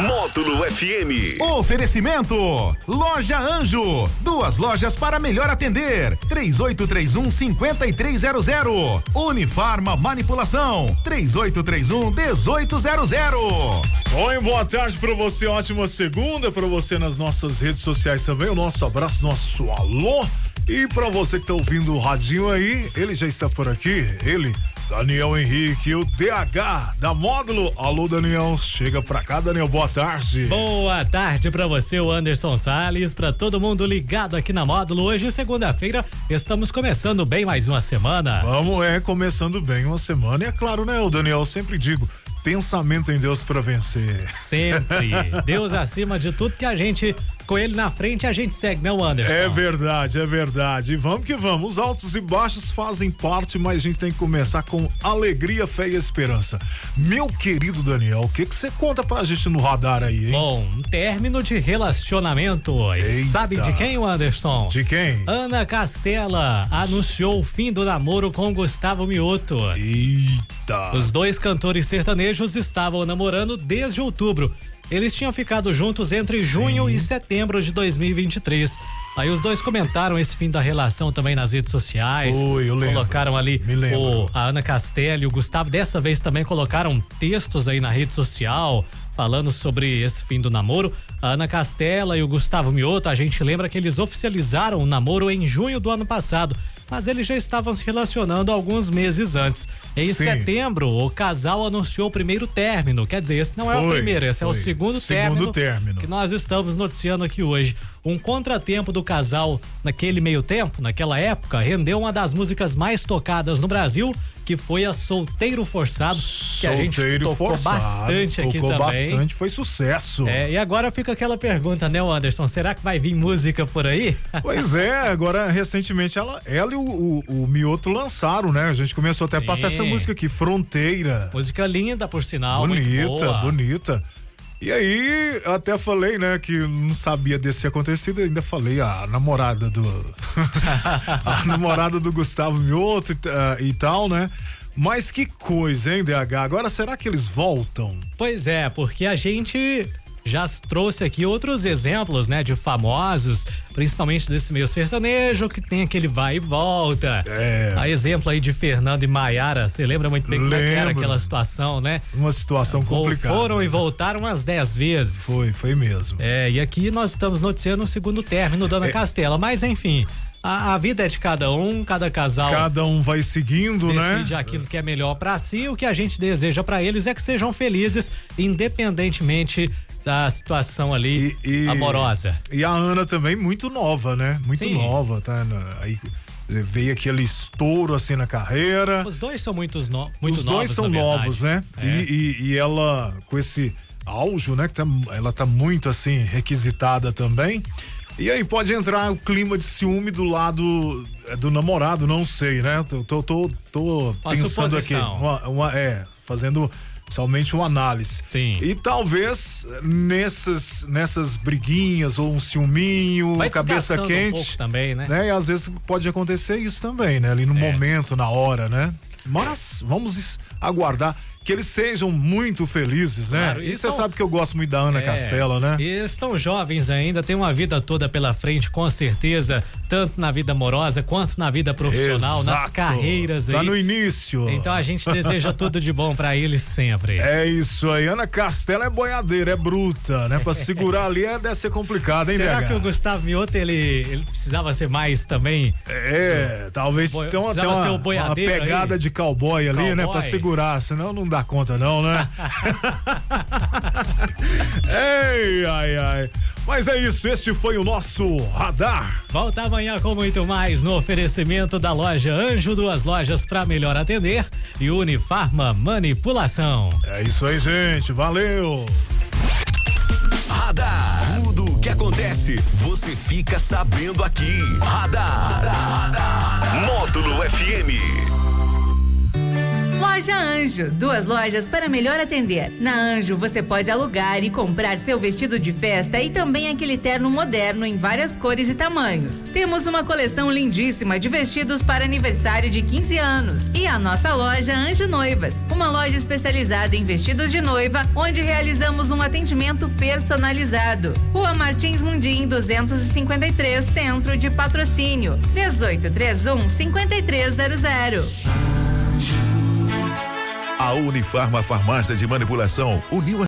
Módulo FM. Oferecimento: Loja Anjo. Duas lojas para melhor atender. 3831 5300. Unifarma Manipulação. 3831 1800. Oi, boa tarde para você, ótima segunda para você nas nossas redes sociais também. O nosso abraço, nosso alô. E para você que tá ouvindo o radinho aí, ele já está por aqui, ele Daniel Henrique, o DH da Módulo. Alô, Daniel, chega pra cá, Daniel, boa tarde. Boa tarde pra você, o Anderson Sales, pra todo mundo ligado aqui na Módulo. Hoje, segunda-feira, estamos começando bem mais uma semana. Vamos, é, começando bem uma semana. E é claro, né, o Daniel, eu sempre digo, pensamento em Deus para vencer. Sempre. Deus acima de tudo que a gente, com ele na frente, a gente segue, né, Anderson? É verdade, é verdade. E vamos que vamos. Os altos e baixos fazem parte, mas a gente tem que começar com alegria, fé e esperança. Meu querido Daniel, o que você conta pra gente no radar aí, hein? Bom, um término de relacionamento. Sabe de quem, Anderson? De quem? Ana Castela anunciou o fim do namoro com Gustavo Mioto. Eita. Os dois cantores sertanejos estavam namorando desde outubro. Eles tinham ficado juntos entre junho e setembro de 2023. Aí os dois comentaram esse fim da relação também nas redes sociais. Foi, eu lembro. Colocaram ali o, a Ana Castela e o Gustavo. Dessa vez também colocaram textos aí na rede social falando sobre esse fim do namoro. A Ana Castela e o Gustavo Mioto, a gente lembra que eles oficializaram o namoro em junho do ano passado, mas eles já estavam se relacionando alguns meses antes. Em Sim. setembro, o casal anunciou o primeiro término. Quer dizer, esse não é o Foi, primeiro, esse é o foi. segundo, Segundo término, término. que nós estamos noticiando aqui hoje. Um contratempo do casal naquele meio tempo, naquela época, rendeu uma das músicas mais tocadas no Brasil, que foi a Solteiro Forçado, que a gente Solteiro tocou forçado, bastante aqui tocou também. bastante, foi sucesso. É, e agora fica aquela pergunta, né, Anderson? Será que vai vir música por aí? Pois é, agora recentemente ela, ela e o, o, o Mioto lançaram, né? A gente começou até a Sim. passar essa música aqui, Fronteira. Música linda, por sinal. bonita, bonita. E aí, até falei, né, que não sabia desse acontecido, ainda falei a namorada do. a namorada do Gustavo Mioto e, ah, e tal, né? Mas que coisa, hein, DH? Agora será que eles voltam? Pois é, porque a gente já trouxe aqui outros exemplos, né, de famosos, principalmente desse meio sertanejo, que tem aquele vai e volta. É. A exemplo aí de Fernando e Maiara, você lembra muito bem como é que era Lembro. aquela situação, né? Uma situação complicada. Foram e voltaram umas dez vezes. Foi, foi mesmo. É, e aqui nós estamos noticiando o segundo término da Ana É. Castela, mas enfim, a, a vida é de cada um, cada casal Cada um vai seguindo, né? decide aquilo que é melhor pra si. O que a gente deseja pra eles é que sejam felizes, independentemente da situação ali E- e- amorosa. E a Ana também muito nova, né? Muito Sim. nova, tá? Aí veio aquele estouro assim na carreira. Os dois são muitos no, muito Os novos, dois são novos, né? É. E, e- e ela, com esse auge, né? Que tá, ela tá muito assim, requisitada também. E aí pode entrar o clima de ciúme do lado é, do namorado, não sei, né? Tô, tô, tô, tô pensando aqui. Uma, uma- é, fazendo somente uma análise. Sim. E talvez nessas, nessas briguinhas ou um ciúminho, cabeça um quente. pouco também, né? E às vezes pode acontecer isso também, né? Ali no É. momento, na hora, né? Mas vamos aguardar que eles sejam muito felizes, né? Claro, e você sabe que eu gosto muito da Ana É, Castela, né? E estão jovens ainda, têm uma vida toda pela frente, com certeza, tanto na vida amorosa quanto na vida profissional, nas Exato. carreiras Tá aí. no início. Então a gente deseja tudo de bom pra eles sempre. É isso aí. Ana Castela é boiadeira, é bruta, né? Pra segurar ali é, deve ser complicado, hein, Será BH? que o Gustavo Mioto ele, ele precisava ser mais também? É, talvez Boi- tenha uma, uma, pegada aí. de cowboy ali, né? Pra Cowboy. segurar, senão não dá conta não, né? Ei, ai, ai. Mas é isso, este foi o nosso radar. Volta amanhã com muito mais no oferecimento da loja Anjo, duas lojas pra melhor atender e Unifarma Manipulação. É isso aí, gente. Valeu. Radar. Tudo o que acontece, você fica sabendo aqui. Radar. Módulo FM. Loja Anjo, duas lojas para melhor atender. Na Anjo você pode alugar e comprar seu vestido de festa e também aquele terno moderno em várias cores e tamanhos. Temos uma coleção lindíssima de vestidos para aniversário de 15 anos. E a nossa loja Anjo Noivas, uma loja especializada em vestidos de noiva, onde realizamos um atendimento personalizado. Rua Martins Mundim 253, Centro de Patrocínio. 3831 5300. A Unifarma Farmácia de Manipulação uniu